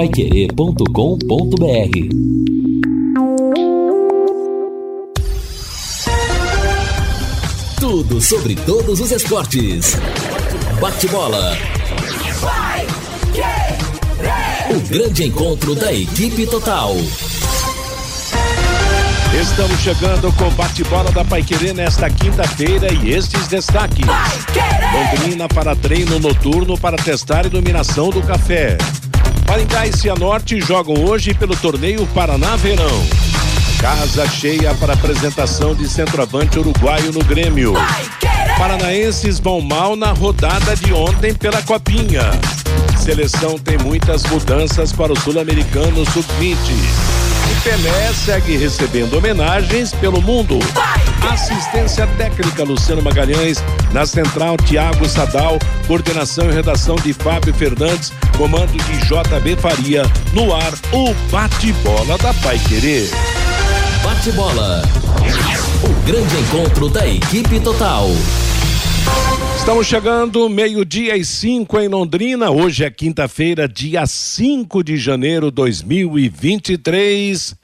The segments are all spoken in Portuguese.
paiquerê.com.br Tudo sobre todos os esportes. Bate-bola. O grande encontro da equipe total. Estamos chegando com o bate-bola da Paiquerê nesta quinta-feira e estes destaques. Londrina para treino noturno para testar a iluminação do café. Maringá e Cianorte jogam hoje pelo torneio Paraná Verão. Casa cheia para apresentação de centroavante uruguaio no Grêmio. Paranaenses vão mal na rodada de ontem pela Copinha. Seleção tem muitas mudanças para o sul-americano sub-20. E Pelé segue recebendo homenagens pelo mundo. Assistência técnica Luciano Magalhães, na central Tiago Sadal, coordenação e redação de Fábio Fernandes, comando de JB Faria, no ar o bate-bola da Pai Querer. Bate-bola. O grande encontro da equipe total. Estamos chegando meio-dia e cinco em Londrina. Hoje é quinta-feira, dia 5 de janeiro de 2023.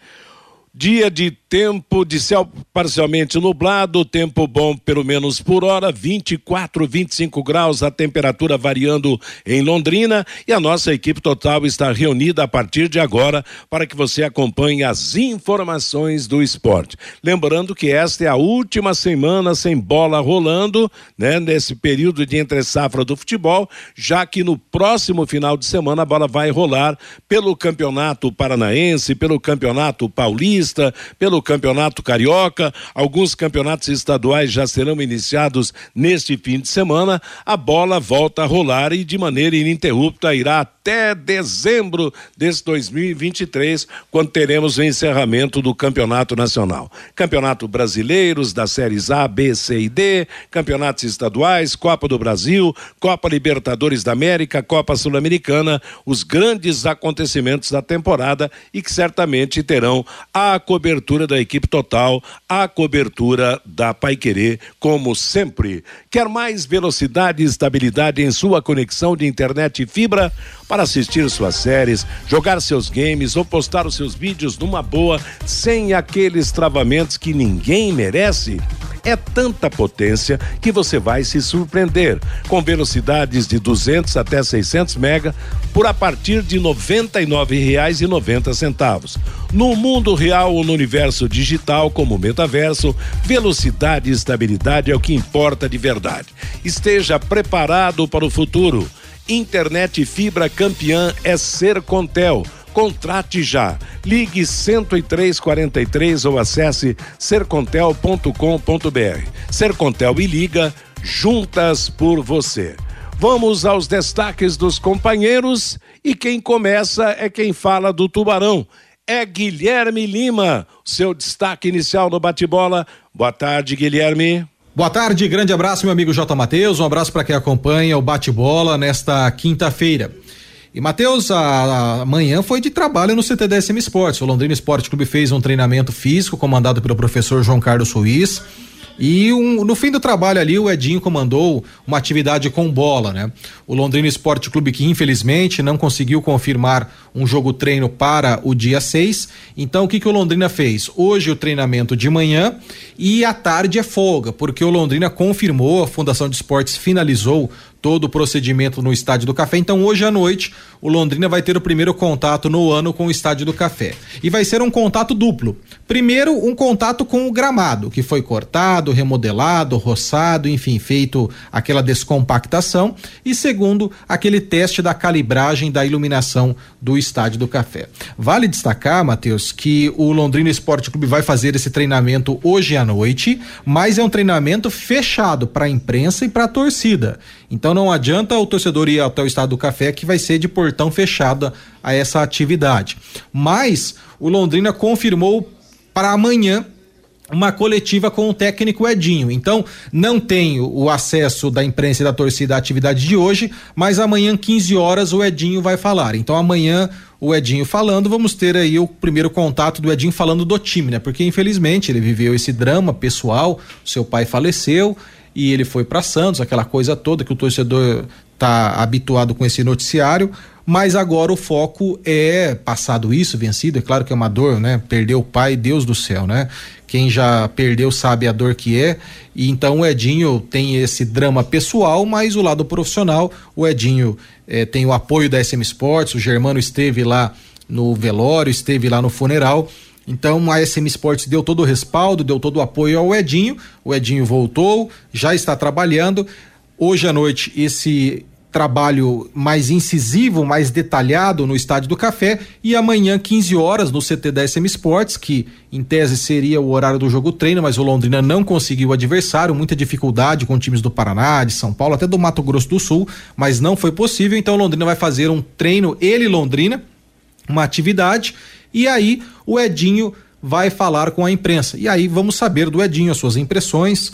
Dia de tempo de céu parcialmente nublado, tempo bom pelo menos por hora, 24, 25 graus, a temperatura variando em Londrina e a nossa equipe total está reunida a partir de agora para que você acompanhe as informações do esporte. Lembrando que esta é a última semana sem bola rolando, né, nesse período de entre safra do futebol, já que no próximo final de semana a bola vai rolar pelo Campeonato Paranaense, pelo Campeonato Paulista, pelo Campeonato Carioca, alguns campeonatos estaduais já serão iniciados neste fim de semana. A bola volta a rolar e de maneira ininterrupta irá até dezembro desse 2023, quando teremos o encerramento do Campeonato Nacional. Campeonato Brasileiros das séries A, B, C e D, campeonatos estaduais, Copa do Brasil, Copa Libertadores da América, Copa Sul-Americana, os grandes acontecimentos da temporada e que certamente terão a cobertura da equipe total, a cobertura da Paiquerê, como sempre. Quer mais velocidade e estabilidade em sua conexão de internet e fibra? Para assistir suas séries, jogar seus games ou postar os seus vídeos numa boa, sem aqueles travamentos que ninguém merece? É tanta potência que você vai se surpreender. Com velocidades de 200 até 600 mega por a partir de R$ 99,90. No mundo real ou no universo digital, como metaverso, velocidade e estabilidade é o que importa de verdade. Esteja preparado para o futuro. Internet fibra campeã é Ser Contel. Contrate já. Ligue 10343 ou acesse sercontel.com.br. Sercontel e Liga, juntas por você. Vamos aos destaques dos companheiros e quem começa é quem fala do Tubarão. É Guilherme Lima, seu destaque inicial no bate-bola. Boa tarde, Guilherme. Boa tarde, grande abraço, meu amigo J. Matheus. Um abraço para quem acompanha o bate-bola nesta quinta-feira. E Matheus, a, a manhã foi de trabalho no CTDSM Esportes. O Londrina Esporte Clube fez um treinamento físico comandado pelo professor João Carlos Ruiz. E um, no fim do trabalho ali, o Edinho comandou uma atividade com bola, né? O Londrina Esporte Clube, que infelizmente não conseguiu confirmar um jogo treino para o dia 6. Então, o que, que o Londrina fez? Hoje o treinamento de manhã e à tarde é folga, porque o Londrina confirmou, a Fundação de Esportes finalizou todo o procedimento no Estádio do Café. Então, hoje à noite, o Londrina vai ter o primeiro contato no ano com o Estádio do Café. E vai ser um contato duplo. Primeiro, um contato com o gramado, que foi cortado, remodelado, roçado, enfim, feito aquela descompactação. E segundo, aquele teste da calibragem da iluminação do Estádio do Café. Vale destacar, Matheus, que o Londrina Esporte Clube vai fazer esse treinamento hoje à noite, mas é um treinamento fechado para a imprensa e para a torcida. Então não adianta o torcedor ir até o Estádio do Café que vai ser de portão fechado a essa atividade. Mas o Londrina confirmou para amanhã uma coletiva com o técnico Edinho. Então, não tem o acesso da imprensa e da torcida à atividade de hoje, mas amanhã, 15 horas, o Edinho vai falar. Então, amanhã, o Edinho falando, vamos ter aí o primeiro contato do Edinho falando do time, né? Porque, infelizmente, ele viveu esse drama pessoal, seu pai faleceu e ele foi para Santos, aquela coisa toda que o torcedor está habituado com esse noticiário, mas agora o foco é passado isso, vencido, é claro que é uma dor, né? Perdeu o pai, Deus do céu, né? Quem já perdeu sabe a dor que é. E então o Edinho tem esse drama pessoal, mas o lado profissional, o Edinho eh, tem o apoio da SM Sports, o Germano esteve lá no velório, esteve lá no funeral. Então a SM Sports deu todo o respaldo, deu todo o apoio ao Edinho. O Edinho voltou, já está trabalhando. Hoje à noite esse trabalho mais incisivo, mais detalhado no Estádio do Café e amanhã 15 horas no CT da SM Sports, que em tese seria o horário do jogo treino, mas o Londrina não conseguiu o adversário, muita dificuldade com times do Paraná, de São Paulo, até do Mato Grosso do Sul, mas não foi possível, então o Londrina vai fazer um treino, ele Londrina, uma atividade, e aí o Edinho vai falar com a imprensa. E aí vamos saber do Edinho as suas impressões,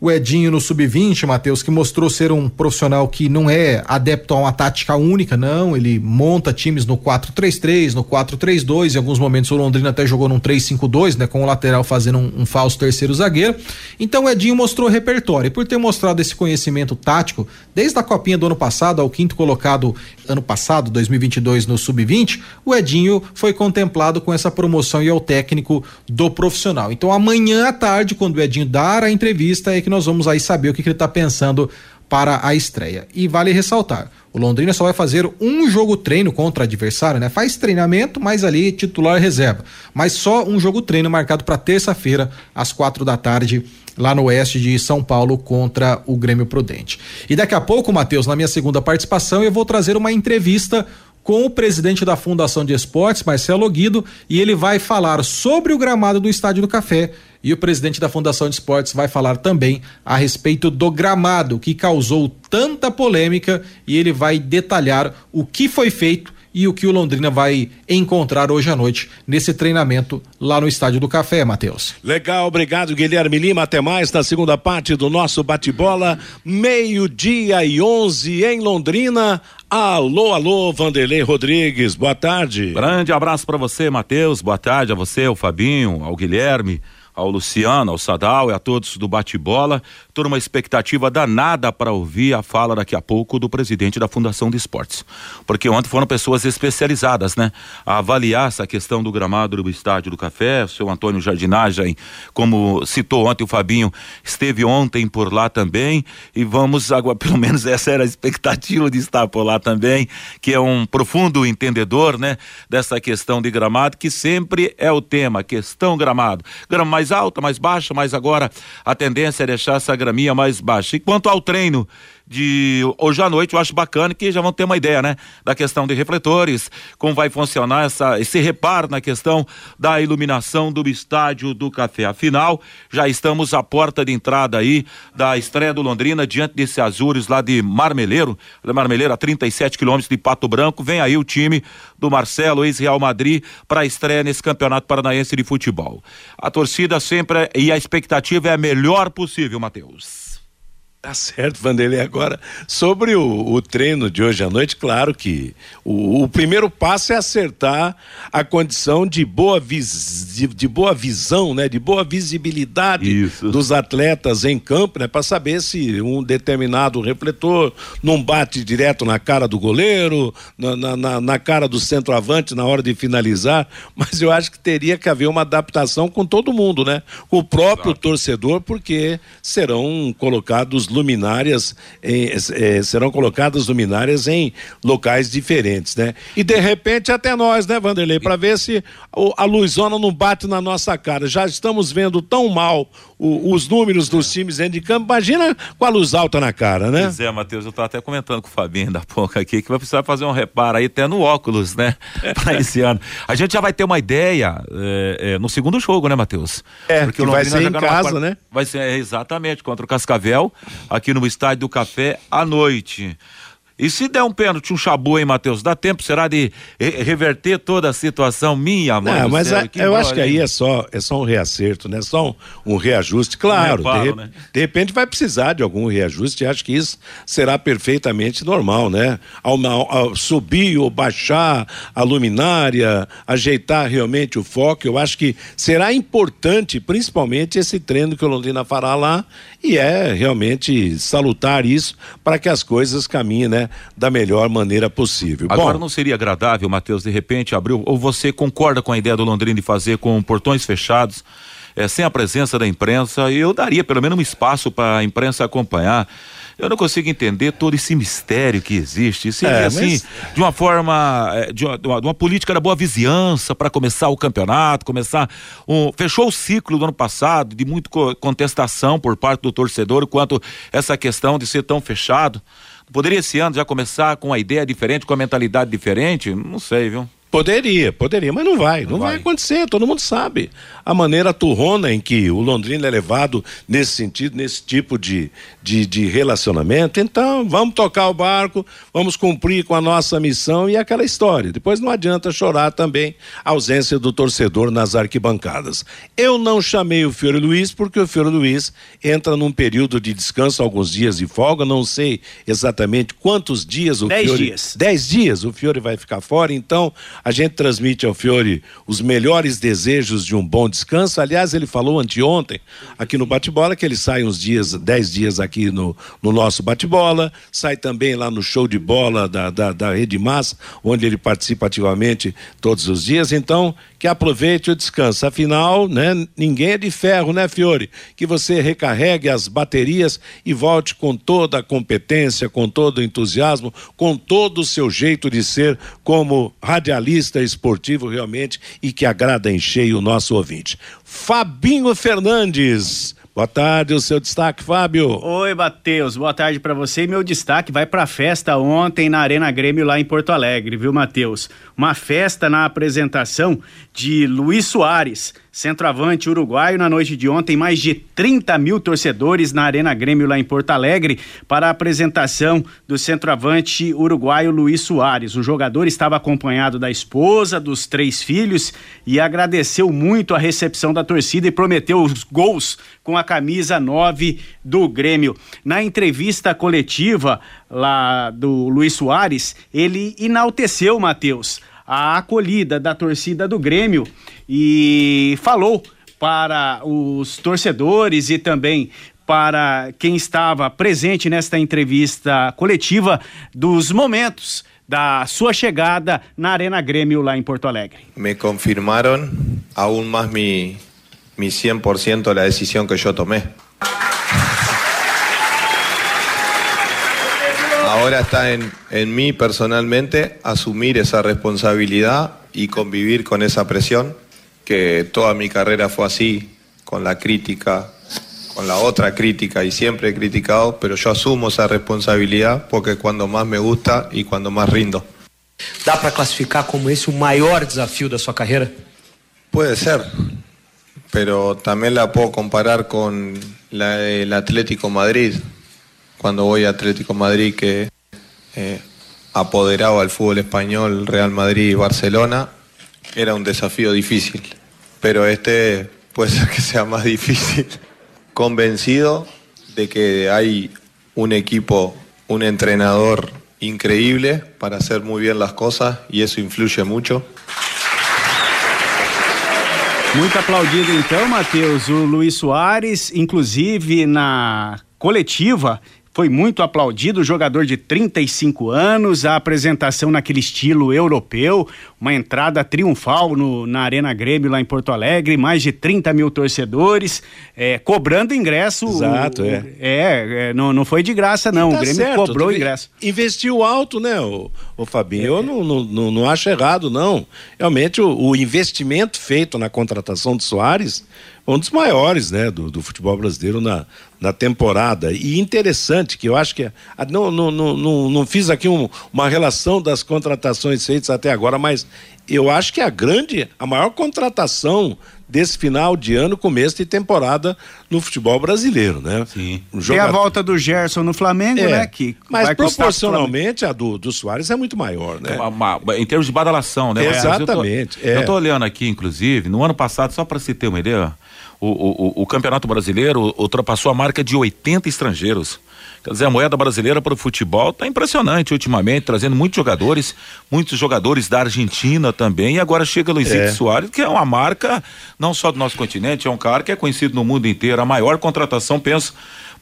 o Edinho no sub-20, Matheus, que mostrou ser um profissional que não é adepto a uma tática única, não. Ele monta times no 4-3-3, no 4-3-2. Em alguns momentos o Londrina até jogou num 3-5-2, né? Com o lateral fazendo um, um falso terceiro zagueiro. Então o Edinho mostrou repertório. E por ter mostrado esse conhecimento tático, desde a copinha do ano passado ao quinto colocado ano passado, 2022, no sub-20, o Edinho foi contemplado com essa promoção e é o técnico do profissional. Então amanhã à tarde, quando o Edinho dar a entrevista, é que nós vamos aí saber o que, que ele está pensando para a estreia. E vale ressaltar, o Londrina só vai fazer um jogo treino contra adversário, né? Faz treinamento, mas ali titular reserva. Mas só um jogo treino marcado para terça-feira, às quatro da tarde, lá no oeste de São Paulo contra o Grêmio Prudente. E daqui a pouco, Matheus, na minha segunda participação, eu vou trazer uma entrevista com o presidente da Fundação de Esportes, Marcelo Guido, e ele vai falar sobre o gramado do Estádio do Café. E o presidente da Fundação de Esportes vai falar também a respeito do gramado que causou tanta polêmica e ele vai detalhar o que foi feito e o que o Londrina vai encontrar hoje à noite nesse treinamento lá no Estádio do Café, Matheus. Legal, obrigado Guilherme Lima, até mais na segunda parte do nosso bate-bola, meio-dia e onze em Londrina. Alô, alô, Vanderlei Rodrigues, boa tarde. Grande abraço para você, Matheus, boa tarde a você, ao Fabinho, ao Guilherme, ao Luciano, ao Sadal e a todos do bate-bola. Toda uma expectativa danada para ouvir a fala daqui a pouco do presidente da Fundação de Esportes. Porque ontem foram pessoas especializadas, né? A avaliar essa questão do gramado do Estádio do Café. O seu Antônio Jardinagem, como citou ontem o Fabinho, esteve ontem por lá também. E vamos agora, pelo menos essa era a expectativa de estar por lá também, que é um profundo entendedor, né? Dessa questão de gramado, que sempre é o tema, questão gramado. Grama mais alta, mais baixa, mas agora a tendência é deixar essa graminha mais baixa. E quanto ao treino de hoje à noite, eu acho bacana que já vão ter uma ideia, né? Da questão de refletores, como vai funcionar essa, esse reparo na questão da iluminação do estádio do café. Afinal, já estamos à porta de entrada aí da estreia do Londrina diante desse Azures lá de Marmeleiro, Marmeleiro a 37 quilômetros de Pato Branco. Vem aí o time do Marcelo, ex-Real Madrid, para a estreia nesse campeonato paranaense de futebol. A torcida sempre e a expectativa é a melhor possível, Matheus. Tá certo, Vanderlei. Agora, sobre o, o, treino de hoje à noite, claro que o, o, primeiro passo é acertar a condição de boa, vis, de, de boa visão, né? De boa visibilidade Isso. dos atletas em campo, né? Para saber se um determinado refletor não bate direto na cara do goleiro, na, na, na cara do centroavante na hora de finalizar. Mas eu acho que teria que haver uma adaptação com todo mundo, né? Com o próprio Exato. torcedor, porque serão colocados luminárias em, eh, serão colocadas luminárias em locais diferentes, né? E de repente até nós, né, Vanderlei, para ver se a luzona não bate na nossa cara. Já estamos vendo tão mal o, os números dos times dentro de campo, imagina com a luz alta na cara, né? Pois é, Matheus, eu estava até comentando com o Fabinho da pouco aqui que vai precisar fazer um reparo aí até no óculos, né? para esse ano. A gente já vai ter uma ideia é, é, no segundo jogo, né, Matheus? É, porque o vai ser em casa, né? Vai ser é, exatamente contra o Cascavel aqui no Estádio do Café à noite. E se der um pênalti, um chabu, hein, Matheus? Dá tempo, será, de reverter toda a situação minha, mãe? Não, mas céu, a, eu acho que aí é só, é só um reacerto, né? Só um, um reajuste. Claro, um reparo, de, né? de, repente vai precisar de algum reajuste e acho que isso será perfeitamente normal, né? Ao, ao, ao, subir ou baixar a luminária, ajeitar realmente o foco, eu acho que será importante, principalmente esse treino que o Londrina fará lá e é realmente salutar isso para que as coisas caminhem, né? Né, da melhor maneira possível. Agora Bom, não seria agradável, Matheus, de repente abrir, ou você concorda com a ideia do Londrina de fazer com portões fechados, é, sem a presença da imprensa, eu daria pelo menos um espaço para a imprensa acompanhar. Eu não consigo entender todo esse mistério que existe. Seria É, assim, mas- de uma forma, eh, de uma, de uma- política da boa vizinhança para começar o campeonato, começar um, fechou o ciclo do ano passado de muita co- contestação por parte do torcedor quanto essa questão de ser tão fechado. Poderia esse ano já começar com uma ideia diferente, com uma mentalidade diferente? Não sei, viu? Poderia, poderia, mas não vai, não, Não vai. vai. acontecer, todo mundo sabe. A maneira turrona em que o Londrina é levado nesse sentido, nesse tipo de, de, de relacionamento, então vamos tocar o barco, vamos cumprir com a nossa missão e aquela história. Depois não adianta chorar também a ausência do torcedor nas arquibancadas. Eu não chamei o Fiore Luiz porque o Fiore Luiz entra num período de descanso, alguns dias de folga, não sei exatamente quantos dias o Dez Fiore... dias. Dez dias o Fiore vai ficar fora, então a gente transmite ao Fiore os melhores desejos de um bom descanso. Aliás, ele falou anteontem aqui no bate-bola que ele sai uns dias, dez dias aqui no, no nosso bate-bola, sai também lá no show de bola da, da, da Rede Massa, onde ele participa ativamente todos os dias. Então, que aproveite o descanso. Afinal, né, ninguém é de ferro, né, Fiore? Que você recarregue as baterias e volte com toda a competência, com todo o entusiasmo, com todo o seu jeito de ser como radialista esportivo realmente e que agrada em cheio o nosso ouvinte. Fabinho Fernandes. Boa tarde, o seu destaque, Fábio. Oi, Matheus. Boa tarde pra você. Meu destaque vai pra festa ontem na Arena Grêmio lá em Porto Alegre, viu, Matheus? Uma festa na apresentação de Luiz Soares, centroavante uruguaio. Na noite de ontem, mais de 30 mil torcedores na Arena Grêmio lá em Porto Alegre para a apresentação do centroavante uruguaio Luiz Soares. O jogador estava acompanhado da esposa, dos três filhos e agradeceu muito a recepção da torcida e prometeu os gols com a camisa 9 do Grêmio. Na entrevista coletiva lá do Luiz Soares, ele enalteceu, Matheus, a acolhida da torcida do Grêmio e falou para os torcedores e também para quem estava presente nesta entrevista coletiva dos momentos da sua chegada na Arena Grêmio lá em Porto Alegre. me confirmaron aún más mi, mi 100% la decisión que yo tomé. Ahora está en, en mí personalmente asumir esa responsabilidad y convivir con esa presión, que toda mi carrera fue así, con la crítica, con la otra crítica y siempre he criticado, pero yo asumo esa responsabilidad porque es cuando más me gusta y cuando más rindo. Dá para classificar como esse o maior desafio da sua carreira? Puede ser, pero también la puedo comparar con la- el Atlético Madrid. Cuando voy a Atlético Madrid que eh, apoderaba al fútbol español, Real Madrid y Barcelona, era un desafío difícil. Pero este puede ser que sea más difícil. Convencido de que hay un equipo, un entrenador increíble para hacer muy bien las cosas y eso influye mucho. Muito aplaudido então, Matheus, o coletiva, foi muito aplaudido, o jogador de 35 anos, a apresentação naquele estilo europeu, uma entrada triunfal no, na Arena Grêmio lá em Porto Alegre, mais de 30 mil torcedores, é, cobrando ingresso. Exato, o- é. É, é, não, não foi de graça não, Tá o Grêmio certo, cobrou ingresso. Investiu alto, né, o, o Fabinho? Eu não, não, não, não acho errado, não. Realmente, o, o investimento feito na contratação de Soares um dos maiores, né, do, do futebol brasileiro na, na temporada. E interessante que eu acho que. ah, Não, não, não, não, não fiz aqui um- uma relação das contratações feitas até agora, mas eu acho que a grande, a maior contratação desse final de ano, começo de temporada no futebol brasileiro, né? Sim. Um Tem a jogador- volta do Gerson no Flamengo, é, né? Que mas proporcionalmente a do, do Soares é muito maior, né? Uma- uma- em termos de badalação, né? Mas Exatamente, Eu tô, é. eu tô olhando aqui, inclusive, no ano passado, só para se ter uma ideia, o, o- o Campeonato Brasileiro ultrapassou a marca de 80 estrangeiros. Quer dizer, a moeda brasileira para o futebol está impressionante ultimamente, trazendo muitos jogadores, muitos jogadores da Argentina também, e agora chega Luizito É. Soares, que é uma marca não só do nosso continente, é um cara que é conhecido no mundo inteiro, a maior contratação, penso,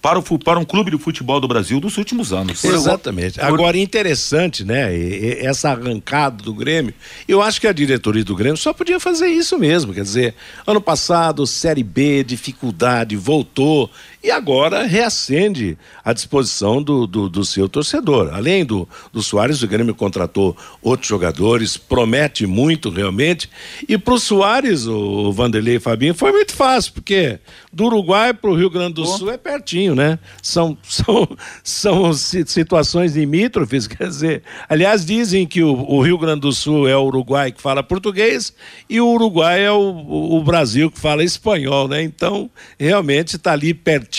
para, o, para um clube de futebol do Brasil dos últimos anos. Exatamente. Agora, interessante, né? Essa arrancada do Grêmio. Eu acho que a diretoria do Grêmio só podia fazer isso mesmo. Quer dizer, ano passado, Série B, dificuldade, voltou e agora reacende à disposição do, do, do, seu torcedor. Além do, do Soares, o Grêmio contratou outros jogadores, promete muito realmente. E para o Soares, o Vanderlei e Fabinho, foi muito fácil, porque do Uruguai para o Rio Grande do Sul é pertinho, né? São, são, são situações limítrofes, quer dizer. Aliás, dizem que o, o Rio Grande do Sul é o Uruguai que fala português e o Uruguai é o, o Brasil que fala espanhol, né? Então, realmente está ali pertinho.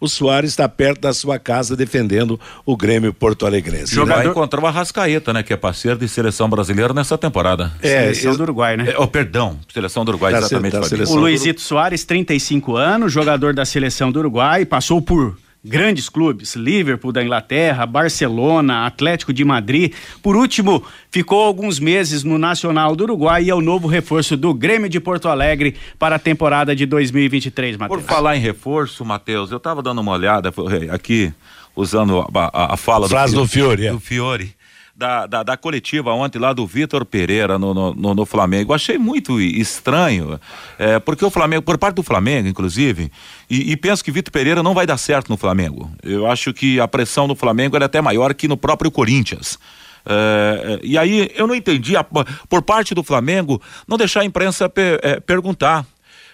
O Soares está perto da sua casa defendendo o Grêmio Porto Alegrense. Jogador... Vai encontrar o Arrascaeta, né? Que é parceiro de seleção brasileira nessa temporada. É, seleção do Uruguai, né? É, oh, perdão, seleção do Uruguai, da exatamente. Da o Luizito Soares, 35 anos, jogador da seleção do Uruguai, passou por grandes clubes, Liverpool da Inglaterra, Barcelona, Atlético de Madrid. Por último, ficou alguns meses no Nacional do Uruguai e é o novo reforço do Grêmio de Porto Alegre para a temporada de 2023, Matheus. Por falar em reforço, Matheus, eu estava dando uma olhada aqui, usando a, a, a fala Frase do, do Fiore. É. Do Fiore da, da, da, coletiva ontem lá do Vitor Pereira no, no, no, Flamengo. Achei muito estranho, é, porque o Flamengo, por parte do Flamengo, inclusive, e, e penso que Vitor Pereira não vai dar certo no Flamengo. Eu acho que a pressão no Flamengo é até maior que no próprio Corinthians. É, e aí eu não entendi, a, por parte do Flamengo, não deixar a imprensa é, perguntar.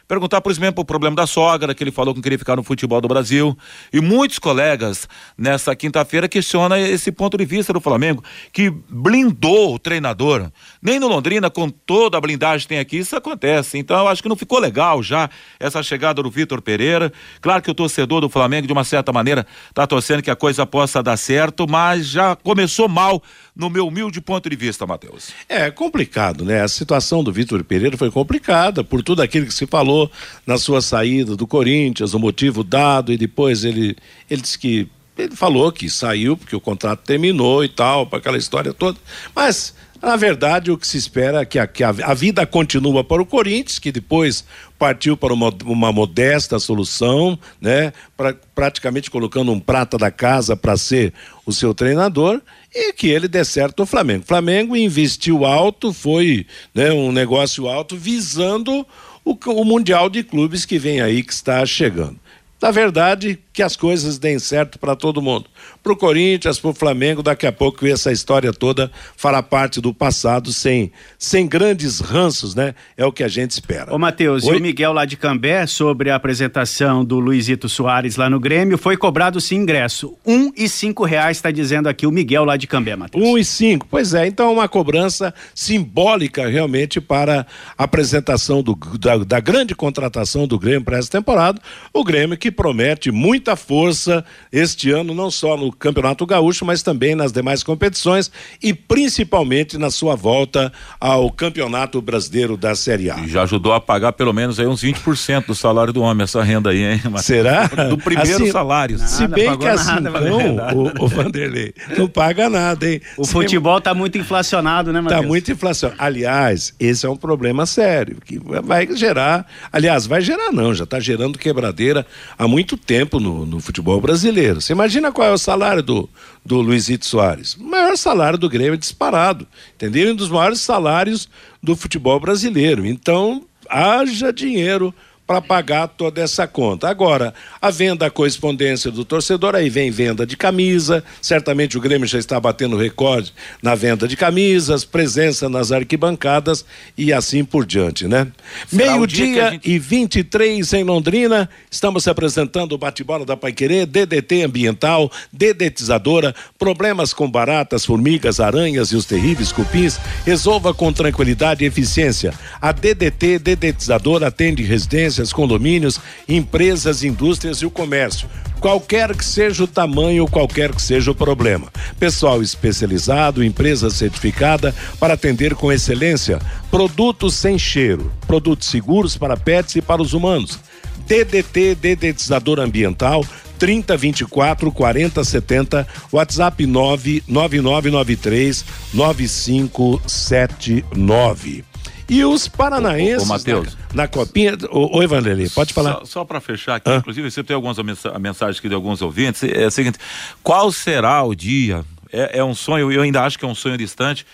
Perguntar, por exemplo, o problema da sogra, que ele falou que queria ficar no futebol do Brasil. E muitos colegas, nessa quinta-feira, questionam esse ponto de vista do Flamengo, que blindou o treinador. Nem no Londrina, com toda a blindagem que tem aqui, isso acontece. Então, eu acho que não ficou legal já essa chegada do Vitor Pereira. Claro que o torcedor do Flamengo, de uma certa maneira, está torcendo que a coisa possa dar certo, mas já começou mal no meu humilde ponto de vista, Matheus. É complicado, né? A situação do Vitor Pereira foi complicada por tudo aquilo que se falou na sua saída do Corinthians, o motivo dado, e depois ele, ele disse que. Ele falou que saiu porque o contrato terminou e tal, para aquela história toda. Mas na verdade, o que se espera é que a, que a, a vida continua para o Corinthians, que depois partiu para uma, uma modesta solução, né? Pra, praticamente colocando um prata da casa para ser o seu treinador e que ele dê certo o Flamengo. O Flamengo investiu alto, foi né, um negócio alto visando o, o Mundial de Clubes que vem aí, que está chegando. Na verdade, que as coisas deem certo para todo mundo. Para o Corinthians, para o Flamengo, daqui a pouco essa história toda fará parte do passado sem, sem grandes ranços, né? É o que a gente espera. Ô, Matheus, e o Miguel lá de Cambé, sobre a apresentação do Luizito Soares lá no Grêmio, foi cobrado sim ingresso. Um e cinco reais, está dizendo aqui o Miguel lá de Cambé, Matheus. Um e cinco, pois é, então uma cobrança simbólica realmente para a apresentação do, da, da grande contratação do Grêmio para essa temporada. O Grêmio que promete muito muita força este ano, não só no Campeonato Gaúcho, mas também nas demais competições e principalmente na sua volta ao Campeonato Brasileiro da Série A. E já ajudou a pagar pelo menos aí uns 20% do salário do homem, essa renda aí, hein? Será? Do primeiro assim, salário. Nada, se bem que assim, nada, não, o, o, Vanderlei, não paga nada, hein? O futebol tá muito inflacionado, né, Matheus? Tá muito inflacionado. Aliás, esse é um problema sério, que vai gerar, aliás, vai gerar não, já está gerando quebradeira há muito tempo no no, futebol brasileiro. Você imagina qual é o salário do, do Luizito Soares? O maior salário do Grêmio é disparado, entendeu? Um dos maiores salários do futebol brasileiro. Então, haja dinheiro para pagar toda essa conta. Agora, a venda, a correspondência do torcedor, aí vem venda de camisa, certamente o Grêmio já está batendo recorde na venda de camisas, presença nas arquibancadas e assim por diante, né? Meio-dia gente... e 23 em Londrina, estamos apresentando o bate-bola da Paiquerê, DDT ambiental, dedetizadora, problemas com baratas, formigas, aranhas e os terríveis cupins, resolva com tranquilidade e eficiência. A DDT dedetizadora atende residência residências, condomínios, empresas, indústrias e o comércio. Qualquer que seja o tamanho, qualquer que seja o problema. Pessoal especializado, empresa certificada para atender com excelência. Produtos sem cheiro, produtos seguros para pets e para os humanos. DDT, dedetizador ambiental, 30 24 40 70, WhatsApp 99993 9579. E os paranaenses. Ô, ô Matheus. Na, na, copinha. Ô, oi, Vanderlei, pode falar. Só, só para fechar aqui, Hã? inclusive, você tem algumas mensagens aqui de alguns ouvintes. É o seguinte: qual será o dia? É, é um sonho, eu ainda acho que é um sonho distante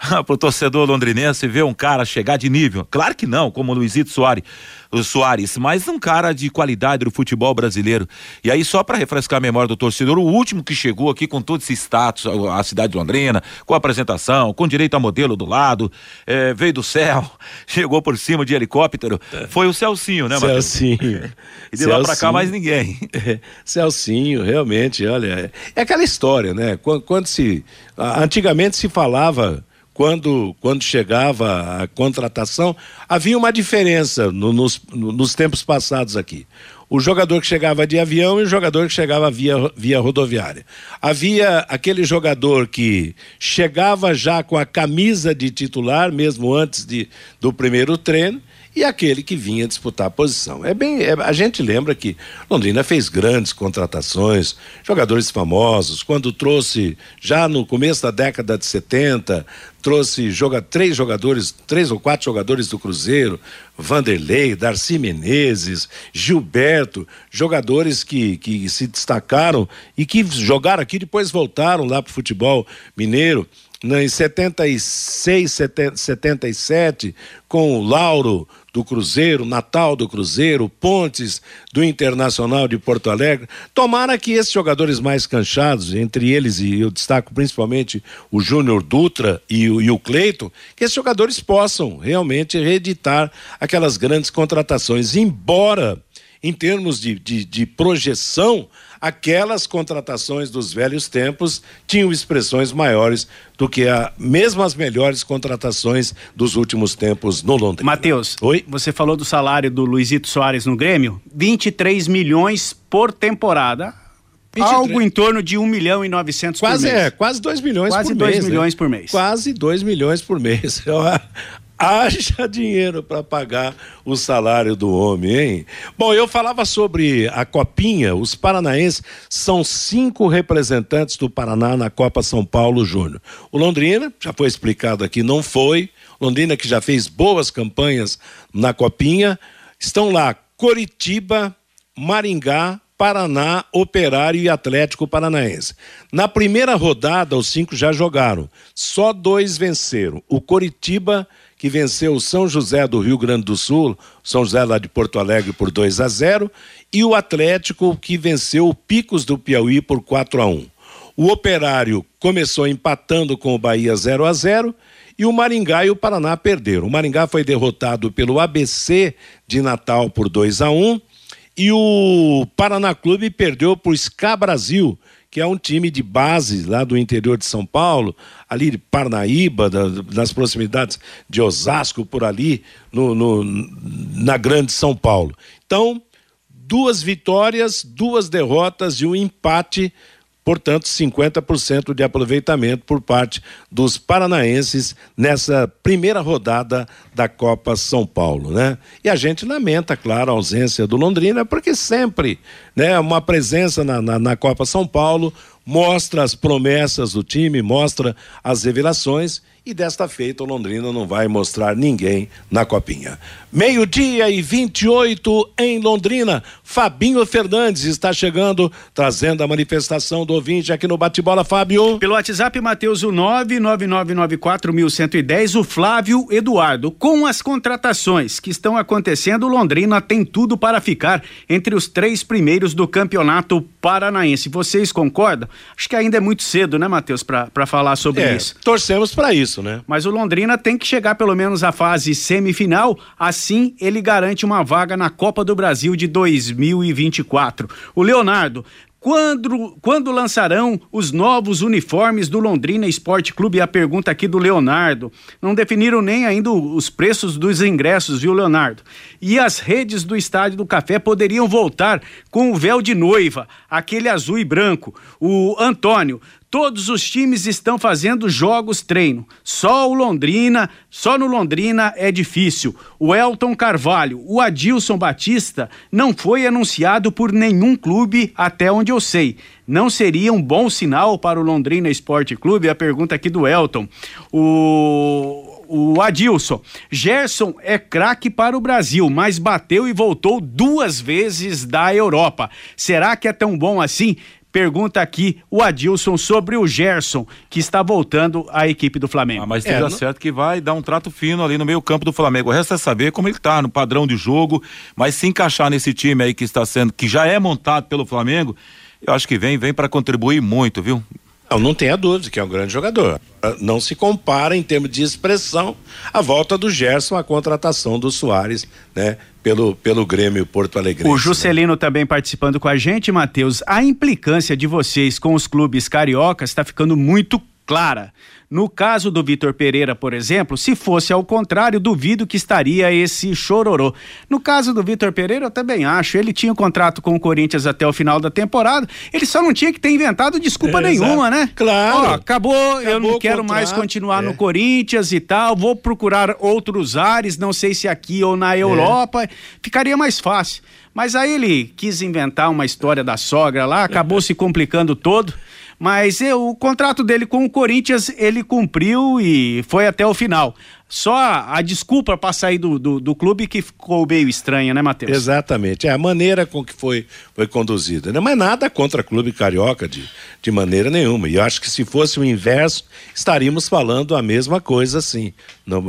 para o torcedor londrinense ver um cara chegar de nível. Claro que não, como o Luizito Soares, o Soares, mas um cara de qualidade do futebol brasileiro. E aí, só para refrescar a memória do torcedor, o último que chegou aqui com todo esse status, a cidade de Londrina, com apresentação, com direito a modelo do lado, é, veio do céu, chegou por cima de helicóptero, foi o Celcinho, né, Matheus? Celcinho. e de lá para cá mais ninguém. É, Celcinho, realmente, olha, é aquela história, né? Quando, quando se. Antigamente se falava quando, quando chegava a contratação, havia uma diferença no, nos, nos tempos passados aqui. O jogador que chegava de avião e o jogador que chegava via, via rodoviária. Havia aquele jogador que chegava já com a camisa de titular, mesmo antes de, do primeiro treino, e aquele que vinha disputar a posição. É bem, é, a gente lembra que Londrina fez grandes contratações, jogadores famosos, quando trouxe já no começo da década de 70, trouxe joga, três jogadores, três ou quatro jogadores do Cruzeiro, Vanderlei, Darcy Menezes, Gilberto, jogadores que, que se destacaram e que jogaram aqui depois voltaram lá para o futebol mineiro em 76, 77, com o Lauro do Cruzeiro, Natal do Cruzeiro, Pontes do Internacional de Porto Alegre. Tomara que esses jogadores mais canchados, entre eles, e eu destaco principalmente o Júnior Dutra e o, e o Cleito, que esses jogadores possam realmente reeditar aquelas grandes contratações, embora em termos de, de, de projeção, aquelas contratações dos velhos tempos tinham expressões maiores do que a, mesmo as melhores contratações dos últimos tempos no Londrina. Matheus, Oi? você falou do salário do Luizito Soares no Grêmio, 23 milhões por temporada. 23. Algo em torno de 1 milhão e 900 quase, por mês. É, quase 2 milhões quase por dois mês. Quase 2 milhões né? por mês. Quase 2 milhões por mês. haja dinheiro para pagar o salário do homem, hein? Bom, eu falava sobre a Copinha. Os paranaenses são cinco representantes do Paraná na Copa São Paulo Júnior. O Londrina, já foi explicado aqui, não foi. Londrina, que já fez boas campanhas na Copinha. Estão lá Coritiba, Maringá, Paraná, Operário e Atlético Paranaense. Na primeira rodada, os cinco já jogaram. Só dois venceram. O Coritiba que venceu o São José do Rio Grande do Sul, São José lá de Porto Alegre por 2 a 0, e o Atlético que venceu o Picos do Piauí por 4 a 1. O Operário começou empatando com o Bahia 0 a 0 e o Maringá e o Paraná perderam. O Maringá foi derrotado pelo ABC de Natal por 2 a 1 e o Paraná Clube perdeu por Ska Brasil que é um time de base lá do interior de São Paulo, ali de Parnaíba, da, das proximidades de Osasco, por ali, no, no, na Grande São Paulo. Então, duas vitórias, duas derrotas e um empate portanto, 50% de aproveitamento por parte dos paranaenses nessa primeira rodada da Copa São Paulo, né? E a gente lamenta, claro, a ausência do Londrina, porque sempre, né, uma presença na, na, na Copa São Paulo mostra as promessas do time, mostra as revelações e desta feita o Londrina não vai mostrar ninguém na copinha. Meio-dia e 28 em Londrina. Fabinho Fernandes está chegando, trazendo a manifestação do ouvinte aqui no Bate-Bola, Fábio. Pelo WhatsApp, Matheus, o 99994110, o Flávio Eduardo. Com as contratações que estão acontecendo, o Londrina tem tudo para ficar entre os três primeiros do campeonato paranaense. Vocês concordam? Acho que ainda é muito cedo, né, Matheus, para falar sobre é, isso. Torcemos para isso isso, né? Mas o Londrina tem que chegar pelo menos à fase semifinal, assim ele garante uma vaga na Copa do Brasil de 2024. O Leonardo, quando, quando lançarão os novos uniformes do Londrina Esporte Clube? A pergunta aqui do Leonardo. Não definiram nem ainda os preços dos ingressos, viu, Leonardo? E as redes do Estádio do Café poderiam voltar com o véu de noiva, aquele azul e branco. O Antônio, Todos os times estão fazendo jogos treino. Só o Londrina, só no Londrina é difícil. O Elton Carvalho, o Adilson Batista não foi anunciado por nenhum clube até onde eu sei. Não seria um bom sinal para o Londrina Esporte Clube? A pergunta aqui do Elton. O o Adilson. Gerson é craque para o Brasil, mas bateu e voltou duas vezes da Europa. Será que é tão bom assim? Pergunta aqui o Adilson sobre o Gerson, que está voltando à equipe do Flamengo. Ah, mas esteja é, certo que vai dar um trato fino ali no meio campo do Flamengo. O resto é saber como ele está no padrão de jogo, mas se encaixar nesse time aí que está sendo, que já é montado pelo Flamengo, eu acho que vem, vem para contribuir muito, viu? Não, não tenha dúvida que é um grande jogador. Não se compara em termos de expressão a volta do Gerson à contratação do Soares, né? Pelo, pelo Grêmio Porto Alegre. O Juscelino né? também participando com a gente, Matheus. A implicância de vocês com os clubes cariocas está ficando muito clara. No caso do Vitor Pereira, por exemplo, se fosse ao contrário, duvido que estaria esse chororô. No caso do Vitor Pereira, eu também acho. Ele tinha um contrato com o Corinthians até o final da temporada. Ele só não tinha que ter inventado desculpa é, nenhuma, exato. né? Claro. Ó, acabou, acabou, eu não quero contrato, mais continuar é. no Corinthians e tal. Vou procurar outros ares, não sei se aqui ou na Europa. É. Ficaria mais fácil. Mas aí ele quis inventar uma história da sogra lá, acabou se complicando todo. Mas eu, o contrato dele com o Corinthians, ele cumpriu e foi até o final. Só a, desculpa para sair do, do, do, clube que ficou meio estranha, né, Matheus? Exatamente. É a maneira com que foi, foi conduzida. Né? Mas nada contra clube carioca de, de maneira nenhuma. E eu acho que se fosse o inverso, estaríamos falando a mesma coisa, sim. Não,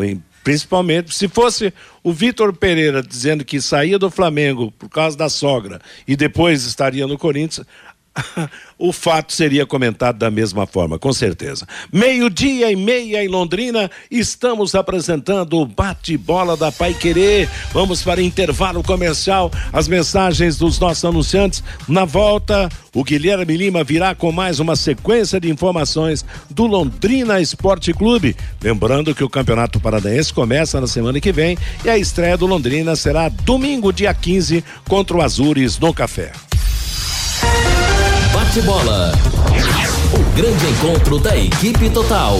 principalmente se fosse o Vitor Pereira dizendo que saía do Flamengo por causa da sogra e depois estaria no Corinthians, o fato seria comentado da mesma forma, com certeza. Meio-dia e meia em Londrina, estamos apresentando o bate-bola da Pai Querer. Vamos para intervalo comercial, as mensagens dos nossos anunciantes. Na volta, o Guilherme Lima virá com mais uma sequência de informações do Londrina Esporte Clube. Lembrando que o Campeonato Paranaense começa na semana que vem e a estreia do Londrina será domingo, dia 15, contra o Azures no Café. Bate-bola. O grande encontro da equipe total.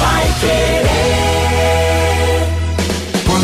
Vai querer.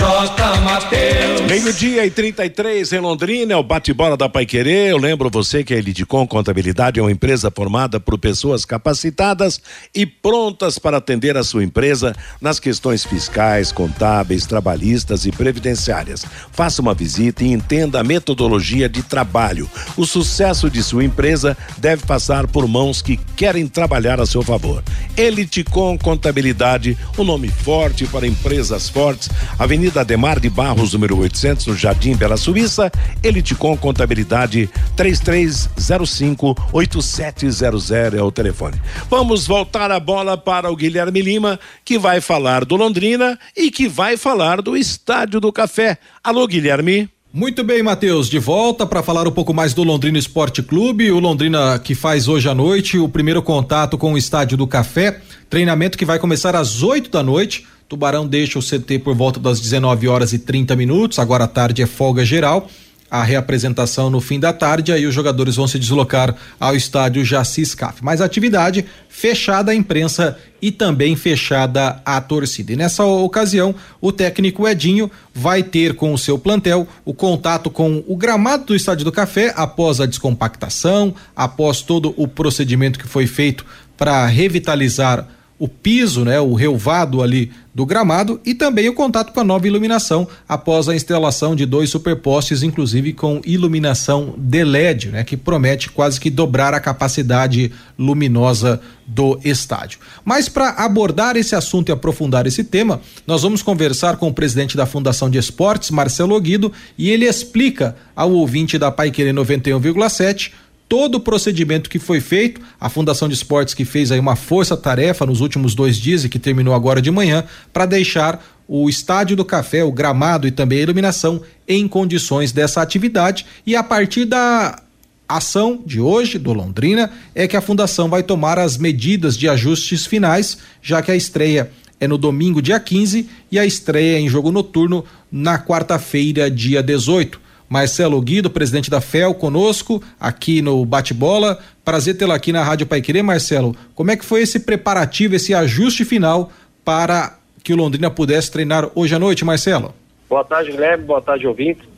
J. Mateus. Meio-dia e 33 em Londrina, é o bate-bola da Pai Querer. Eu lembro você que a Elidicom Contabilidade é uma empresa formada por pessoas capacitadas e prontas para atender a sua empresa nas questões fiscais, contábeis, trabalhistas e previdenciárias. Faça uma visita e entenda a metodologia de trabalho. O sucesso de sua empresa deve passar por mãos que querem trabalhar a seu favor. Eliticom Contabilidade, um nome forte para empresas fortes. Avenida Avenida Ademar de Barros, número 800, no Jardim Bela Suíça. Eliticom Contabilidade 3305-8700 é o telefone. Vamos voltar a bola para o Guilherme Lima, que vai falar do Londrina e que vai falar do Estádio do Café. Alô, Guilherme. Muito bem, Matheus, de volta para falar um pouco mais do Londrina Esporte Clube, o Londrina que faz hoje à noite o primeiro contato com o Estádio do Café, treinamento que vai começar às 8 da noite. Tubarão deixa o CT por volta das 19 horas e 30 minutos, agora à tarde é folga geral a reapresentação no fim da tarde, aí os jogadores vão se deslocar ao estádio Jaci Scaf. Mas atividade fechada à imprensa e também fechada à torcida. E nessa ocasião, o técnico Edinho vai ter com o seu plantel o contato com o gramado do Estádio do Café após a descompactação, após todo o procedimento que foi feito para revitalizar o piso, né, o relvado ali do gramado e também o contato com a nova iluminação após a instalação de dois superpostes, inclusive com iluminação de LED, né, que promete quase que dobrar a capacidade luminosa do estádio. Mas para abordar esse assunto e aprofundar esse tema, nós vamos conversar com o presidente da Fundação de Esportes, Marcelo Guido, e ele explica ao ouvinte da Pai Querer 91,7 todo o procedimento que foi feito, a Fundação de Esportes que fez aí uma força-tarefa nos últimos dois dias e que terminou agora de manhã, para deixar o Estádio do Café, o gramado e também a iluminação em condições dessa atividade e a partir da ação de hoje do Londrina é que a fundação vai tomar as medidas de ajustes finais, já que a estreia é no domingo, dia 15, e a estreia em jogo noturno na quarta-feira, dia 18. Marcelo Guido, presidente da FEL, conosco aqui no Bate-Bola. Prazer tê-lo aqui na Rádio Pai Querer, Marcelo. Como é que foi esse preparativo, esse ajuste final para que o Londrina pudesse treinar hoje à noite, Marcelo? Boa tarde, Guilherme. Boa tarde, ouvinte.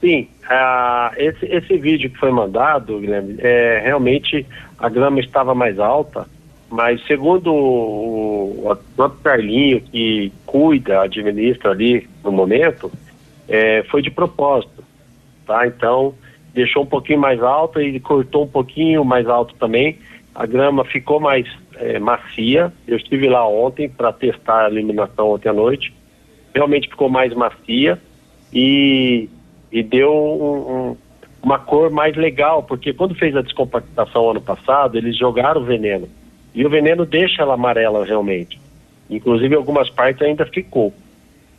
Sim, uh, esse, esse vídeo que foi mandado, Guilherme, é, realmente a grama estava mais alta, mas segundo o, o próprio Carlinho, que cuida, administra ali no momento, é, foi de propósito tá? Então, deixou um pouquinho mais alto e cortou um pouquinho mais alto também. A grama ficou mais é, macia. Eu estive lá ontem para testar a eliminação ontem à noite. Realmente ficou mais macia e, e deu um, um, uma cor mais legal, porque quando fez a descompactação ano passado, eles jogaram veneno. E o veneno deixa ela amarela realmente. Inclusive algumas partes ainda ficou.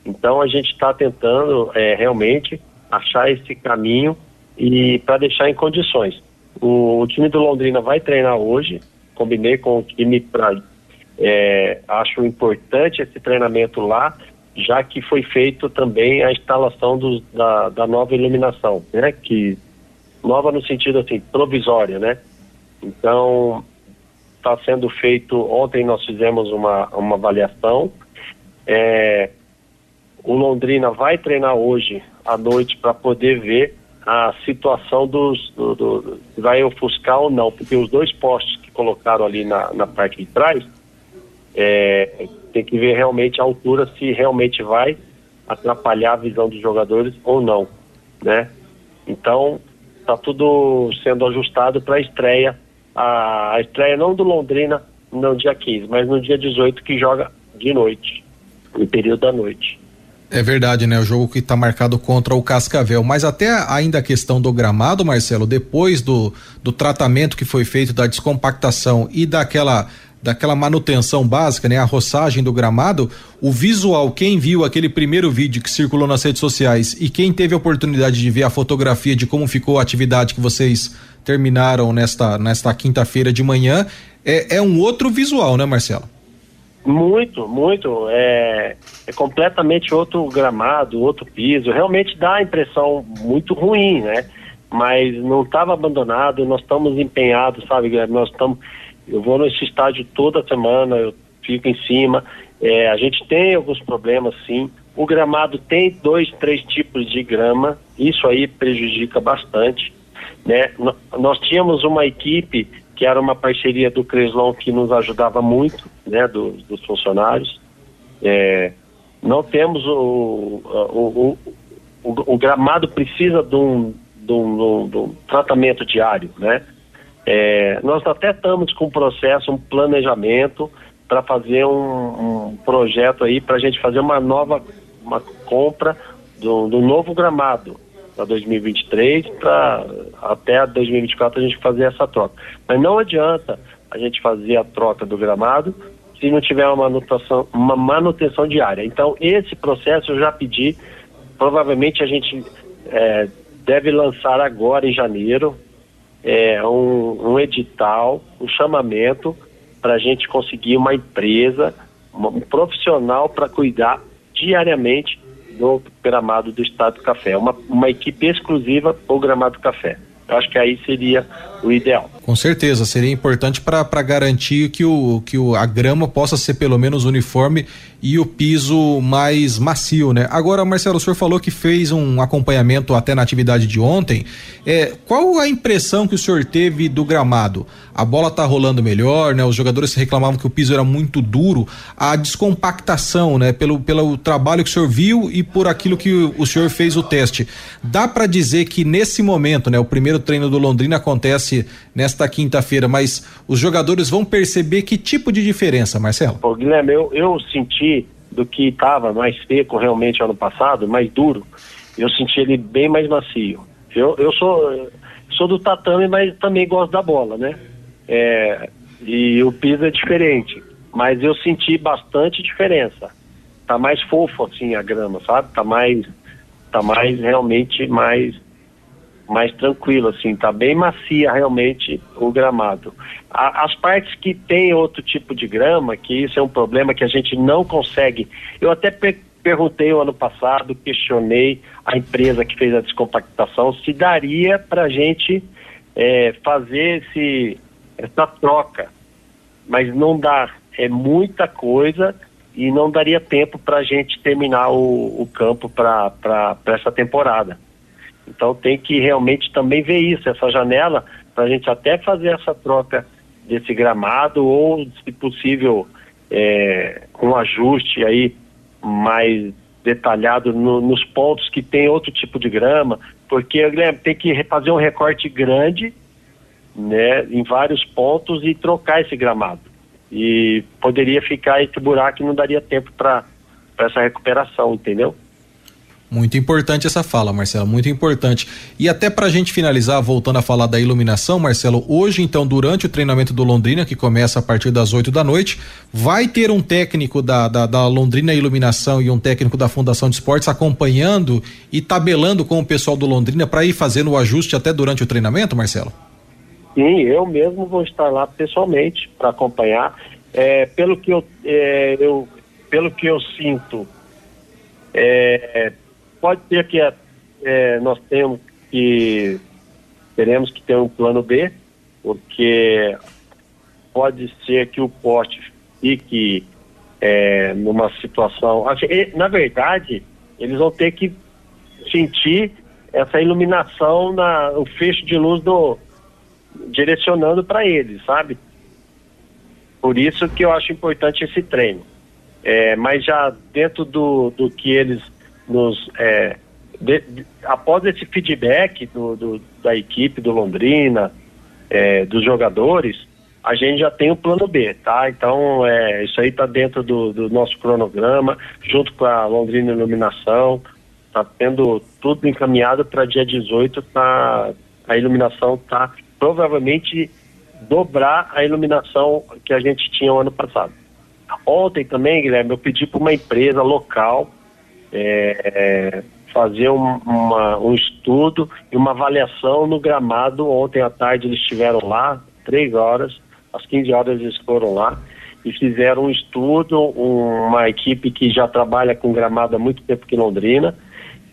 Então a gente está tentando é, realmente achar esse caminho e para deixar em condições. O, o, time do Londrina vai treinar hoje, combinei com o time para. É, acho importante esse treinamento lá, já que foi feito também a instalação da, da nova iluminação, né? Que nova no sentido assim provisória, né? Então está sendo feito. Ontem nós fizemos uma, uma avaliação. É, o Londrina vai treinar hoje à noite para poder ver a situação dos do, do, vai ofuscar ou não, porque os dois postes que colocaram ali na, na parte de trás é, tem que ver realmente a altura se realmente vai atrapalhar a visão dos jogadores ou não, né? Então está tudo sendo ajustado para a estreia, a estreia não do Londrina no dia 15, mas no dia 18 que joga de noite, no período da noite. É verdade, né? O jogo que está marcado contra o Cascavel. Mas até ainda a questão do gramado, Marcelo, depois do, do tratamento que foi feito, da descompactação e daquela daquela manutenção básica, né, a roçagem do gramado, o visual, quem viu aquele primeiro vídeo que circulou nas redes sociais e quem teve a oportunidade de ver a fotografia de como ficou a atividade que vocês terminaram nesta nesta quinta-feira de manhã, é, é um outro visual, né, Marcelo? Muito, muito. É, é completamente outro gramado, outro piso. Realmente dá a impressão muito ruim, né? Mas não estava abandonado, nós estamos empenhados, sabe, Guilherme? Nós estamos. Eu vou nesse estádio toda semana, eu fico em cima. É, a gente tem alguns problemas, sim. O gramado tem dois, três tipos de grama, isso aí prejudica bastante. Né? Nós tínhamos uma equipe que era uma parceria do Creslon que nos ajudava muito, né, do, dos funcionários. É, não temos o, o, o, o, gramado precisa de um, de um, de um tratamento diário, né? É, nós até estamos com um processo, um planejamento para fazer um, um, projeto aí para a gente fazer uma nova uma compra do, do novo gramado para 2023, para até 2024 a gente fazer essa troca. Mas não adianta a gente fazer a troca do gramado se não tiver uma manutenção, uma manutenção diária. Então, esse processo eu já pedi, provavelmente a gente é, deve lançar agora em janeiro é, um, um edital, um chamamento para a gente conseguir uma empresa, um profissional para cuidar diariamente do gramado do Estado do Café. Uma, uma equipe exclusiva para o gramado do café. Eu acho que aí seria o ideal. Com certeza, seria importante para garantir que, o, que o, a grama possa ser pelo menos uniforme e o piso mais macio, né? Agora, Marcelo, o senhor falou que fez um acompanhamento até na atividade de ontem. É, qual a impressão que o senhor teve do gramado? A bola tá rolando melhor, né? Os jogadores reclamavam que o piso era muito duro. A descompactação, né? Pelo, pelo trabalho que o senhor viu e por aquilo que o, o senhor fez o teste. Dá para dizer que nesse momento, né? O primeiro treino do Londrina acontece nesta quinta-feira, mas os jogadores vão perceber que tipo de diferença, Marcelo? Ô, Guilherme, eu, eu senti do que estava mais seco realmente ano passado, mais duro, eu senti ele bem mais macio. Eu, eu sou, sou do tatame, mas também gosto da bola, né? É, e o piso é diferente, mas eu senti bastante diferença. Tá mais fofo assim a grama, sabe? Tá mais, tá mais realmente mais mais tranquilo, assim, tá bem macia realmente o gramado. A, as partes que tem outro tipo de grama, que isso é um problema que a gente não consegue. Eu até perguntei o ano passado, questionei a empresa que fez a descompactação se daria para a gente é, fazer esse, essa troca, mas não dá. É muita coisa e não daria tempo para a gente terminar o, o campo para essa temporada. Então tem que realmente também ver isso, essa janela, para a gente até fazer essa troca desse gramado ou, se possível, é, um ajuste aí mais detalhado no, nos pontos que tem outro tipo de grama, porque Guilherme, tem que fazer um recorte grande né, em vários pontos e trocar esse gramado. E poderia ficar esse buraco e não daria tempo para essa recuperação, entendeu? Muito importante essa fala, Marcelo, muito importante. E até para a gente finalizar, voltando a falar da iluminação, Marcelo, hoje, então, durante o treinamento do Londrina, que começa a partir das 8 da noite, vai ter um técnico da, da, da Londrina Iluminação e um técnico da Fundação de Esportes acompanhando e tabelando com o pessoal do Londrina para ir fazendo o ajuste até durante o treinamento, Marcelo? Sim, eu mesmo vou estar lá pessoalmente para acompanhar. É, pelo que eu, é, eu, pelo que eu sinto, é, pode ser que é, nós temos que teremos que ter um plano B, porque pode ser que o poste fique é, numa situação. Assim, na verdade, eles vão ter que sentir essa iluminação na o fecho de luz do direcionando para eles, sabe? Por isso que eu acho importante esse treino. É, mas já dentro do, do que eles nos é, de, de, após esse feedback do, do, da equipe do Londrina, é, dos jogadores, a gente já tem o plano B, tá? Então, é, isso aí está dentro do, do, nosso cronograma, junto com a Londrina Iluminação, está tendo tudo encaminhado para dia 18, tá, a iluminação tá provavelmente dobrar a iluminação que a gente tinha o ano passado. Ontem também, Guilherme, eu pedi para uma empresa local é, fazer um, uma, um estudo e uma avaliação no gramado. Ontem à tarde eles estiveram lá, três horas, às 15 horas eles foram lá e fizeram um estudo, um, uma equipe que já trabalha com gramado há muito tempo aqui em Londrina.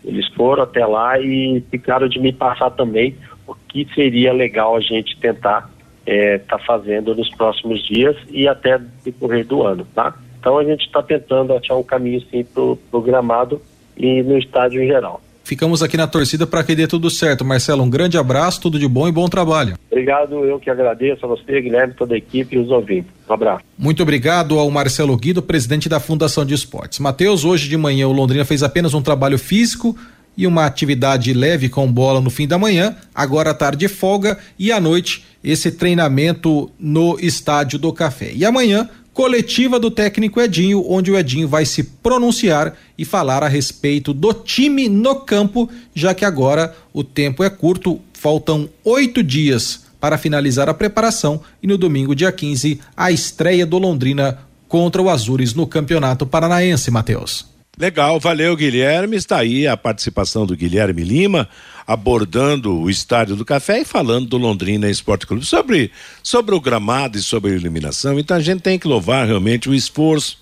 Eles foram até lá e ficaram de me passar também o que seria legal a gente tentar estar é, tá fazendo nos próximos dias e até decorrer do ano, tá? Então a gente está tentando achar um caminho sim para o gramado e no estádio em geral. Ficamos aqui na torcida para que dê tudo certo. Marcelo, um grande abraço, tudo de bom e bom trabalho. Obrigado, eu que agradeço a você, Guilherme, toda a equipe e os ouvintes. Um abraço. Muito obrigado ao Marcelo Guido, presidente da Fundação de Esportes. Matheus, hoje de manhã o Londrina fez apenas um trabalho físico e uma atividade leve com bola no fim da manhã, agora à tarde folga e à noite esse treinamento no Estádio do Café. E amanhã, coletiva do técnico Edinho, onde o Edinho vai se pronunciar e falar a respeito do time no campo, já que agora o tempo é curto, faltam oito dias para finalizar a preparação e no domingo, dia 15, a estreia do Londrina contra o Azures no Campeonato Paranaense, Matheus. Legal, valeu Guilherme. Está aí a participação do Guilherme Lima abordando o Estádio do Café e falando do Londrina Esporte Clube sobre, sobre o gramado e sobre a iluminação. Então a gente tem que louvar realmente o esforço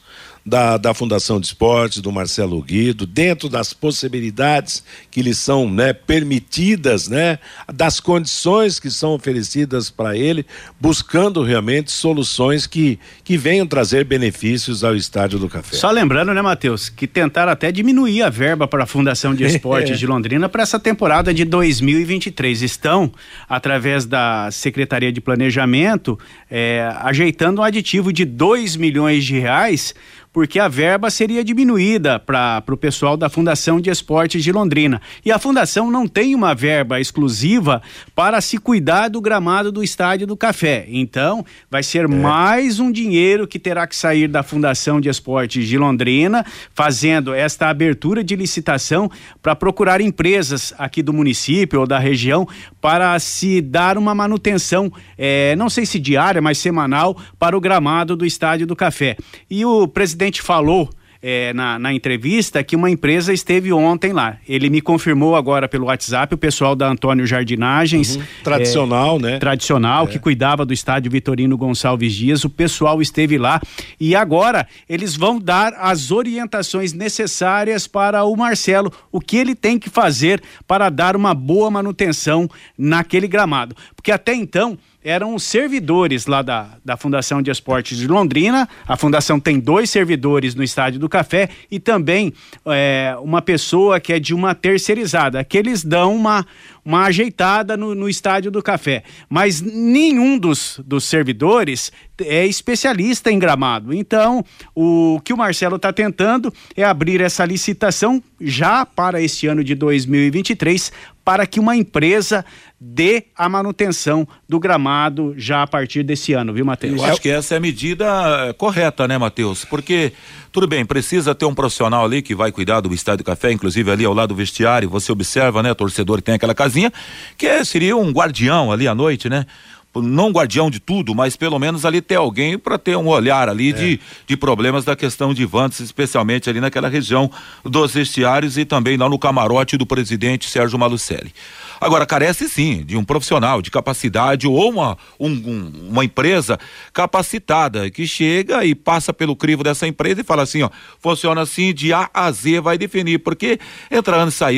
da, da Fundação de Esportes, do Marcelo Guido, dentro das possibilidades que lhe são né, permitidas, né, das condições que são oferecidas para ele, buscando realmente soluções que, que venham trazer benefícios ao Estádio do Café. Só lembrando, né, Matheus, que tentaram até diminuir a verba para a Fundação de Esportes de Londrina para essa temporada de 2023. Estão, através da Secretaria de Planejamento, é, ajeitando um aditivo de 2 milhões de reais porque a verba seria diminuída para o pessoal da Fundação de Esportes de Londrina. E a Fundação não tem uma verba exclusiva para se cuidar do gramado do Estádio do Café. Então, vai ser é. mais um dinheiro que terá que sair da Fundação de Esportes de Londrina, fazendo esta abertura de licitação para procurar empresas aqui do município ou da região para se dar uma manutenção, é, não sei se diária, mas semanal, para o gramado do Estádio do Café. E o presidente presidente falou é, na, na, entrevista que uma empresa esteve ontem lá. Ele me confirmou agora pelo WhatsApp, o pessoal da Antônio Jardinagens. Uhum. Tradicional, é, né? Tradicional, é. que cuidava do estádio Vitorino Gonçalves Dias. O pessoal esteve lá e agora eles vão dar as orientações necessárias para o Marcelo, o que ele tem que fazer para dar uma boa manutenção naquele gramado. Porque até então eram servidores lá da, da Fundação de Esportes de Londrina. A fundação tem dois servidores no Estádio do Café e também é, uma pessoa que é de uma terceirizada, que eles dão uma, uma ajeitada no, no Estádio do Café. Mas nenhum dos, dos servidores é especialista em gramado. Então, o que o Marcelo está tentando é abrir essa licitação já para este ano de 2023 para que uma empresa dê a manutenção do gramado já a partir desse ano, viu, Matheus? Eu acho que essa é a medida eh, correta, né, Matheus? Porque, tudo bem, precisa ter um profissional ali que vai cuidar do estádio do café, inclusive ali ao lado do vestiário, você observa, né, torcedor que tem aquela casinha, que é, seria um guardião ali à noite, né? não guardião de tudo, mas pelo menos ali ter alguém para ter um olhar ali é. de, de problemas da questão de vantes, especialmente ali naquela região dos vestiários e também lá no camarote do presidente Sérgio Malucelli. Agora, carece sim de um profissional de capacidade ou uma, um, um, uma empresa capacitada que chega e passa pelo crivo dessa empresa e fala assim: ó, funciona assim de A a Z, vai definir. Porque entra ano e sai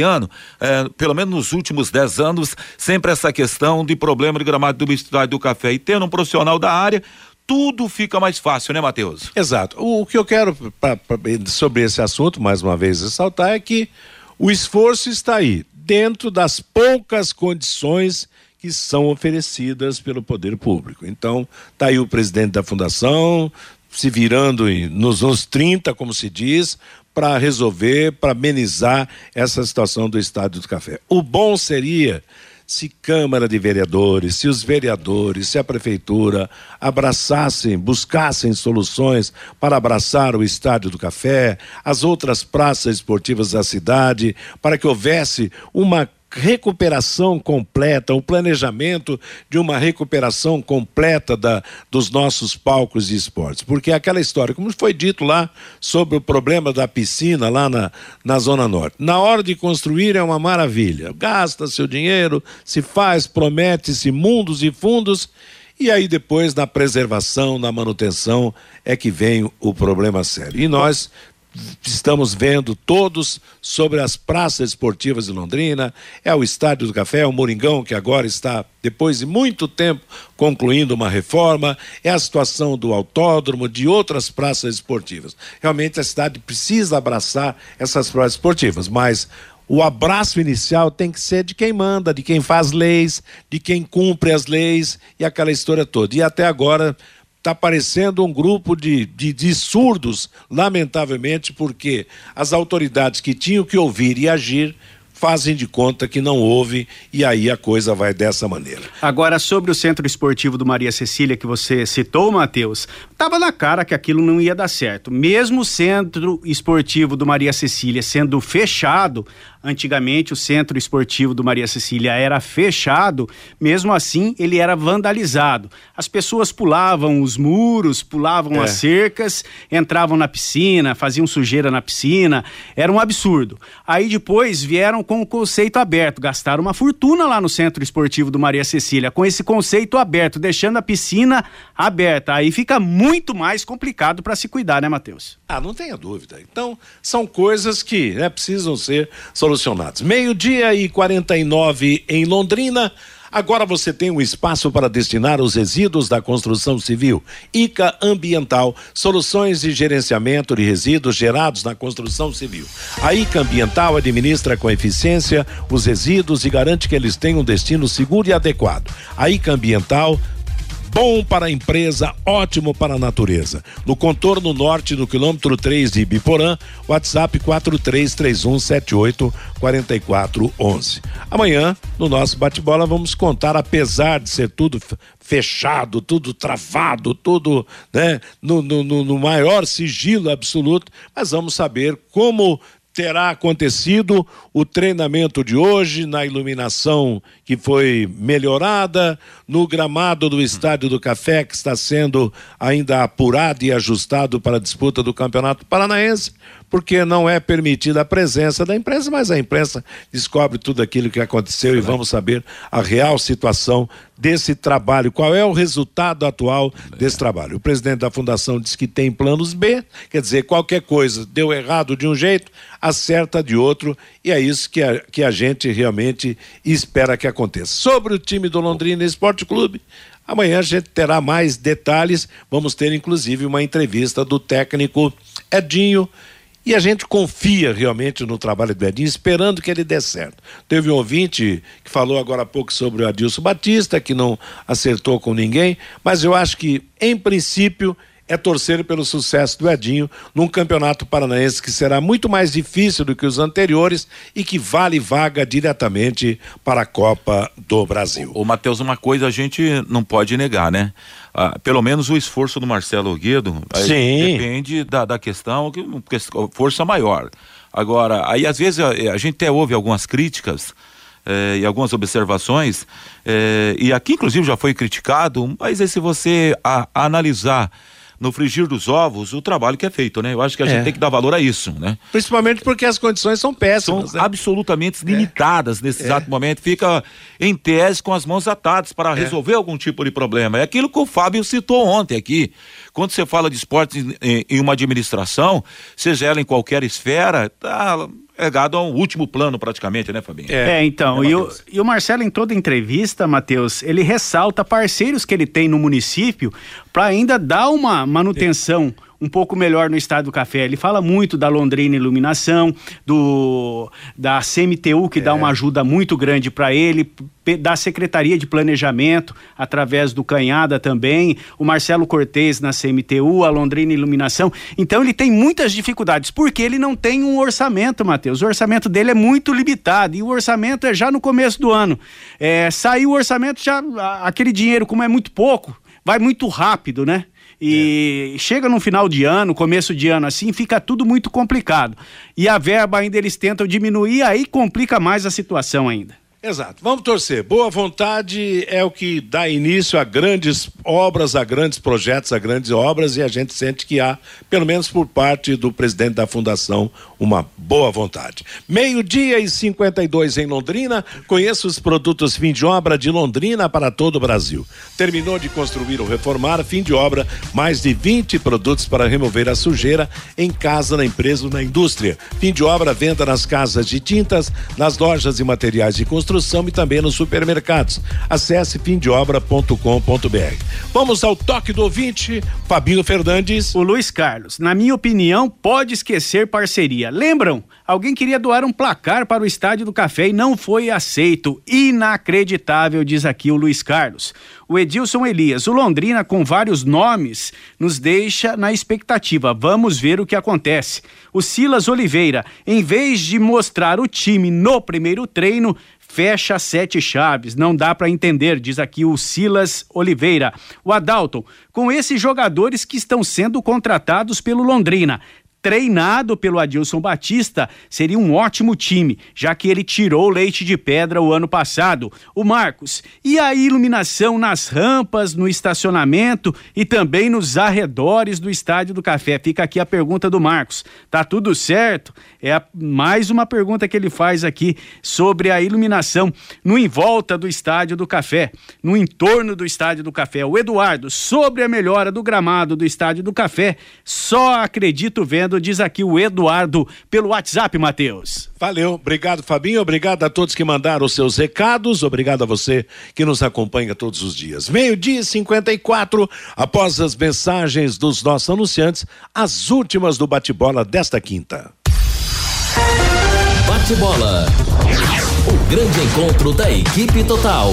é, pelo menos nos últimos 10 anos, sempre essa questão de problema de gramado do estádio do café. E tendo um profissional da área, tudo fica mais fácil, né, Matheus? Exato. O, o que eu quero pra, pra, sobre esse assunto, mais uma vez, ressaltar é que o esforço está aí dentro das poucas condições que são oferecidas pelo poder público. Então, está aí o presidente da fundação se virando nos anos 30, como se diz, para resolver, para amenizar essa situação do estádio do café. O bom seria se Câmara de Vereadores, se os vereadores, se a Prefeitura abraçassem, buscassem soluções para abraçar o Estádio do Café, as outras praças esportivas da cidade, para que houvesse uma recuperação completa, o planejamento de uma recuperação completa da, dos nossos palcos de esportes. Porque é aquela história, como foi dito lá sobre o problema da piscina lá na, na Zona Norte. Na hora de construir é uma maravilha. Gasta seu dinheiro, se faz, promete-se mundos e fundos. E aí depois na preservação, na manutenção é que vem o problema sério. E nós estamos vendo todos sobre as praças esportivas de Londrina, é o Estádio do Café, é o Moringão, que agora está, depois de muito tempo, concluindo uma reforma, é a situação do autódromo, de outras praças esportivas. Realmente a cidade precisa abraçar essas praças esportivas, mas o abraço inicial tem que ser de quem manda, de quem faz leis, de quem cumpre as leis e aquela história toda. E até agora está parecendo um grupo de, de, de, surdos, lamentavelmente, porque as autoridades que tinham que ouvir e agir fazem de conta que não houve e aí a coisa vai dessa maneira. Agora, sobre o centro esportivo do Maria Cecília que você citou, Matheus, estava na cara que aquilo não ia dar certo. Mesmo o centro esportivo do Maria Cecília sendo fechado, Antigamente o centro esportivo do Maria Cecília era fechado, mesmo assim ele era vandalizado. As pessoas pulavam os muros, pulavam é. as cercas, entravam na piscina, faziam sujeira na piscina, era um absurdo. Aí depois vieram com o conceito aberto, gastaram uma fortuna lá no centro esportivo do Maria Cecília com esse conceito aberto, deixando a piscina aberta. Aí fica muito mais complicado para se cuidar, né, Matheus? Ah, não tenha dúvida. Então, são coisas que né, precisam ser solucionadas. Meio-dia e 49 em Londrina. Agora você tem um espaço para destinar os resíduos da construção civil. ICA Ambiental, soluções de gerenciamento de resíduos gerados na construção civil. A ICA Ambiental administra com eficiência os resíduos e garante que eles tenham um destino seguro e adequado. A ICA Ambiental bom para a empresa, ótimo para a natureza. No contorno norte, no quilômetro 3 de Ibiporã, WhatsApp 4331784411. Amanhã, no nosso bate-bola, vamos contar, apesar de ser tudo fechado, tudo travado, tudo né, no, no, no maior sigilo absoluto, mas vamos saber como terá acontecido o treinamento de hoje na iluminação que foi melhorada, no gramado do Estádio do Café que está sendo ainda apurado e ajustado para a disputa do Campeonato Paranaense porque não é permitida a presença da imprensa, mas a imprensa descobre tudo aquilo que aconteceu e vamos saber a real situação desse trabalho, qual é o resultado atual desse trabalho. O presidente da fundação diz que tem planos B, quer dizer, qualquer coisa deu errado de um jeito, acerta de outro, e é isso que a, que a gente realmente espera que aconteça. Sobre o time do Londrina Esporte Clube, Amanhã a gente terá mais detalhes. Vamos ter inclusive uma entrevista do técnico Edinho, e a gente confia realmente no trabalho do Edinho, esperando que ele dê certo. Teve um ouvinte que falou agora há pouco sobre o Adilson Batista, que não acertou com ninguém, mas eu acho que, em princípio, é torcer pelo sucesso do Edinho num campeonato paranaense que será muito mais difícil do que os anteriores e que vale vaga diretamente para a Copa do Brasil. O Matheus, uma coisa a gente não pode negar, né? Ah, pelo menos o esforço do Marcelo Guedo depende da, da questão que força maior. Agora, aí às vezes a, a gente até ouve algumas críticas eh, e algumas observações, eh, e aqui inclusive já foi criticado, mas aí se você a, a analisar no frigir dos ovos o trabalho que é feito, né? Eu acho que a é. gente tem que dar valor a isso, né? Principalmente porque as condições são péssimas. São né? absolutamente limitadas é. nesse é. exato momento. Fica em tese com as mãos atadas para é. resolver algum tipo de problema. É aquilo que o Fábio citou ontem aqui. Quando você fala de esportes em, em uma administração, seja ela em qualquer esfera, tá regado a um último plano praticamente, né, Fabinho? É, é então, é, e, o, e o Marcelo em toda entrevista, Matheus, ele ressalta parceiros que ele tem no município para ainda dar uma manutenção um pouco melhor no estado do café. Ele fala muito da Londrina Iluminação, do da CMTU que é. dá uma ajuda muito grande para ele, da Secretaria de Planejamento através do Canhada também, o Marcelo Cortez na CMTU, a Londrina Iluminação. Então ele tem muitas dificuldades porque ele não tem um orçamento, Matheus. O orçamento dele é muito limitado e o orçamento é já no começo do ano. É, saiu o orçamento já aquele dinheiro como é muito pouco, vai muito rápido, né? E é. chega no final de ano, começo de ano assim, fica tudo muito complicado. E a verba ainda eles tentam diminuir, aí complica mais a situação ainda. Exato. Vamos torcer. Boa vontade é o que dá início a grandes obras, a grandes projetos, a grandes obras e a gente sente que há, pelo menos por parte do presidente da fundação, uma boa vontade. Meio-dia e 52 em Londrina. Conheça os produtos fim de obra de Londrina para todo o Brasil. Terminou de construir ou reformar, fim de obra, mais de 20 produtos para remover a sujeira em casa, na empresa ou na indústria. Fim de obra, venda nas casas de tintas, nas lojas e materiais de construção construção e também nos supermercados. Acesse fimdeobra.com.br. Vamos ao toque do ouvinte, Fabinho Fernandes. O Luiz Carlos, na minha opinião, pode esquecer parceria. Lembram? Alguém queria doar um placar para o Estádio do Café e não foi aceito. Inacreditável, diz aqui o Luiz Carlos. O Edilson Elias, o Londrina com vários nomes, nos deixa na expectativa. Vamos ver o que acontece. O Silas Oliveira, em vez de mostrar o time no primeiro treino, fecha sete chaves. Não dá para entender, diz aqui o Silas Oliveira. O Adalton, com esses jogadores que estão sendo contratados pelo Londrina, treinado pelo Adilson Batista, seria um ótimo time, já que ele tirou leite de pedra o ano passado. O Marcos, e a iluminação nas rampas, no estacionamento e também nos arredores do Estádio do Café? Fica aqui a pergunta do Marcos. Tá tudo certo? É a, mais uma pergunta que ele faz aqui sobre a iluminação no em volta do Estádio do Café, no entorno do Estádio do Café. O Eduardo, sobre a melhora do gramado do Estádio do Café, só acredito vendo diz aqui o Eduardo pelo WhatsApp, Matheus. Valeu, obrigado Fabinho, obrigado a todos que mandaram os seus recados, obrigado a você que nos acompanha todos os dias. Meio-dia 54, após as mensagens dos nossos anunciantes, as últimas do bate-bola desta quinta. Bate-bola. O grande encontro da equipe total.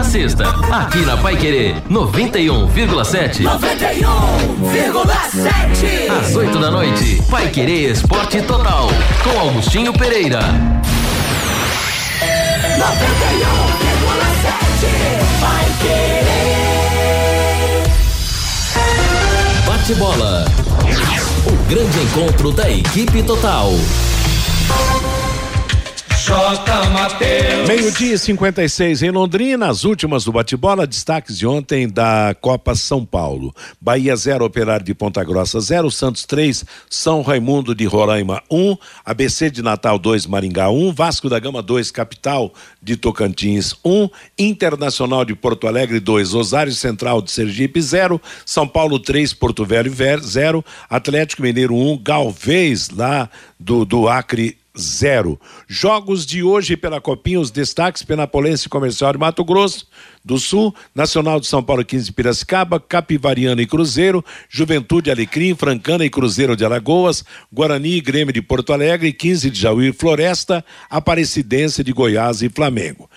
A sexta, aqui na Pai Querer 91,7. 91,7. Às 8 da noite, Pai Querer Esporte Total, com Augustinho Pereira. 91,7. Vai querer. Bate bola. O grande encontro da equipe total. J. Mateus. Meio-dia e 56 em Londrina, as últimas do bate-bola, destaques de ontem da Copa São Paulo. Bahia 0, Operário de Ponta Grossa 0, Santos 3, São Raimundo de Roraima 1, um, ABC de Natal 2, Maringá 1, um, Vasco da Gama 2, Capital de Tocantins 1, um, Internacional de Porto Alegre 2, Osário Central de Sergipe 0, São Paulo 3, Porto Velho 0, Atlético Mineiro 1, Galvez lá do, do Acre zero. Jogos de hoje pela Copinha, os destaques: Penapolense Comercial de Mato Grosso do Sul, Nacional de São Paulo 15 Piracicaba, Capivariana e Cruzeiro, Juventude Alecrim, Francana e Cruzeiro de Alagoas, Guarani e Grêmio de Porto Alegre, 15 de Jaú e Floresta, Aparecidense de Goiás e Flamengo.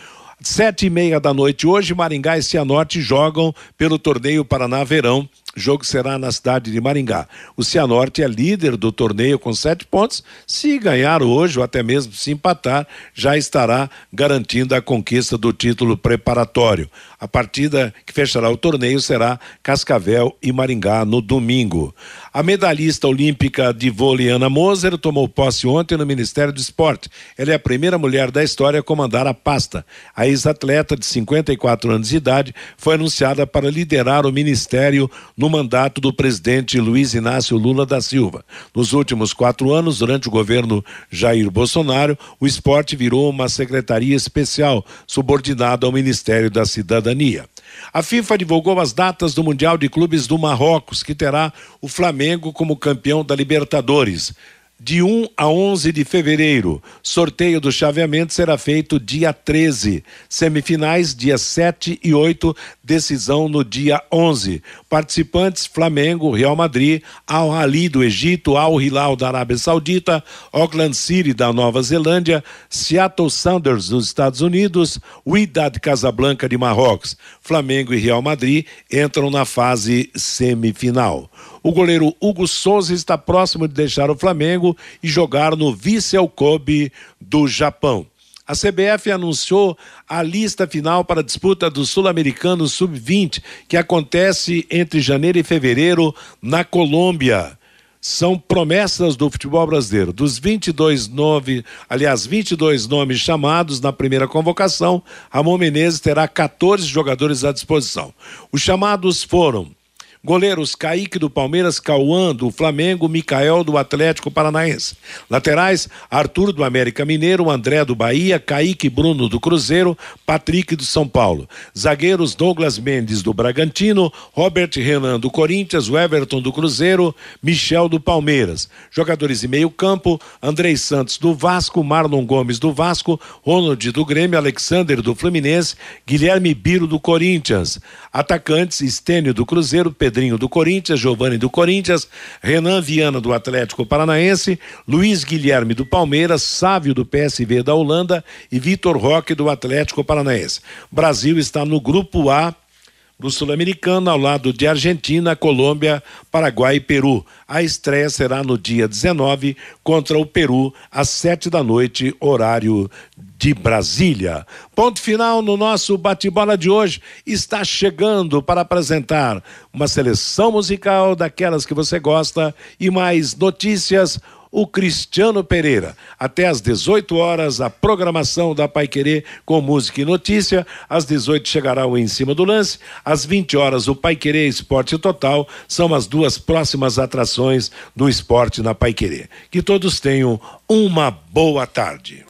Sete e meia da noite hoje, Maringá e Cianorte jogam pelo torneio Paraná Verão o jogo será na cidade de Maringá. O Cianorte é líder do torneio com sete pontos. Se ganhar hoje, ou até mesmo se empatar, já estará garantindo a conquista do título preparatório. A partida que fechará o torneio será Cascavel e Maringá no domingo. A medalhista olímpica de vôlei Ana Moser tomou posse ontem no Ministério do Esporte. Ela é a primeira mulher da história a comandar a pasta. A ex-atleta de 54 anos de idade foi anunciada para liderar o ministério mandato do presidente Luiz Inácio Lula da Silva. Nos últimos quatro anos, durante o governo Jair Bolsonaro, o esporte virou uma secretaria especial subordinada ao Ministério da Cidadania. A FIFA divulgou as datas do Mundial de Clubes do Marrocos, que terá o Flamengo como campeão da Libertadores de 1 a 11 de fevereiro. Sorteio do chaveamento será feito dia 13. Semifinais dia 7 e 8, decisão no dia 11. Participantes: Flamengo, Real Madrid, Al Ali do Egito, Al Hilal da Arábia Saudita, Auckland City da Nova Zelândia, Seattle Sounders dos Estados Unidos, Wydad Casablanca de Marrocos. Flamengo e Real Madrid entram na fase semifinal. O goleiro Hugo Souza está próximo de deixar o Flamengo e jogar no Vissel Kobe do Japão. A CBF anunciou a lista final para a disputa do Sul-Americano Sub-20, que acontece entre janeiro e fevereiro na Colômbia. São promessas do futebol brasileiro. Dos 22 nomes, aliás, 22 nomes chamados na primeira convocação, Ramon Menezes terá 14 jogadores à disposição. Os chamados foram Goleiros Kaique do Palmeiras, Cauã do Flamengo, Micael do Atlético Paranaense. Laterais Arthur do América Mineiro, André do Bahia, Kaique Bruno do Cruzeiro, Patrick do São Paulo. Zagueiros Douglas Mendes do Bragantino, Robert Renan do Corinthians, Everton do Cruzeiro, Michel do Palmeiras. Jogadores de meio campo, Andrei Santos do Vasco, Marlon Gomes do Vasco, Ronald do Grêmio, Alexander do Fluminense, Guilherme Biro do Corinthians. Atacantes, Estênio do Cruzeiro, Pedro Pedrinho do Corinthians, Giovanni do Corinthians, Renan Viana do Atlético Paranaense, Luiz Guilherme do Palmeiras, Sávio do PSV da Holanda e Vitor Roque do Atlético Paranaense. Brasil está no grupo A do Sul-Americano, ao lado de Argentina, Colômbia, Paraguai e Peru. A estreia será no dia 19 contra o Peru, às sete da noite, horário de Brasília. Ponto final no nosso bate-bola de hoje. Está chegando para apresentar uma seleção musical daquelas que você gosta e mais notícias o Cristiano Pereira. Até às 18 horas, a programação da Pai Querer com música e notícia. Às 18 chegará o Em Cima do Lance. Às 20 horas, o Pai Querer Esporte Total. São as duas próximas atrações do esporte na Pai Querer. Que todos tenham uma boa tarde.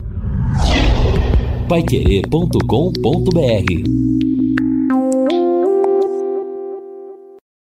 Paiquerê.com.br